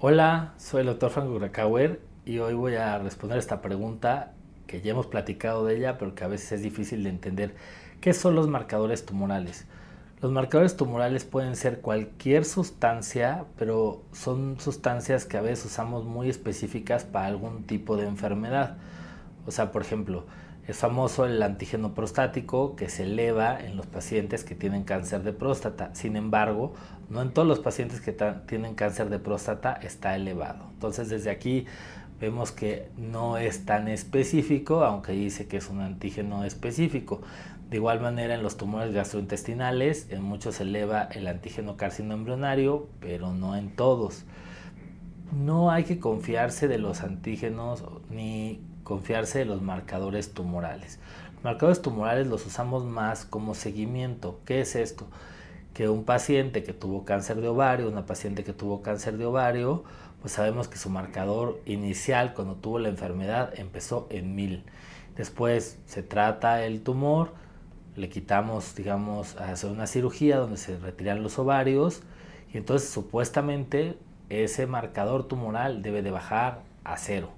Hola, soy el doctor Franco Krakauer y hoy voy a responder esta pregunta que ya hemos platicado de ella, pero que a veces es difícil de entender. ¿Qué son los marcadores tumorales? Los marcadores tumorales pueden ser cualquier sustancia, pero son sustancias que a veces usamos muy específicas para algún tipo de enfermedad. O sea, por ejemplo, es famoso el antígeno prostático que se eleva en los pacientes que tienen cáncer de próstata. Sin embargo, no en todos los pacientes que tienen cáncer de próstata está elevado. Entonces, desde aquí vemos que no es tan específico, aunque dice que es un antígeno específico. De igual manera, en los tumores gastrointestinales, en muchos se eleva el antígeno carcino embrionario, pero no en todos. No hay que confiarse de los antígenos ni confiarse de los marcadores tumorales. Los marcadores tumorales los usamos más como seguimiento. ¿Qué es esto? Que un paciente que tuvo cáncer de ovario, una paciente que tuvo cáncer de ovario, pues sabemos que su marcador inicial cuando tuvo la enfermedad empezó en 1000. Después se trata el tumor, le quitamos, digamos, hacer una cirugía donde se retiran los ovarios y entonces supuestamente ese marcador tumoral debe de bajar a cero.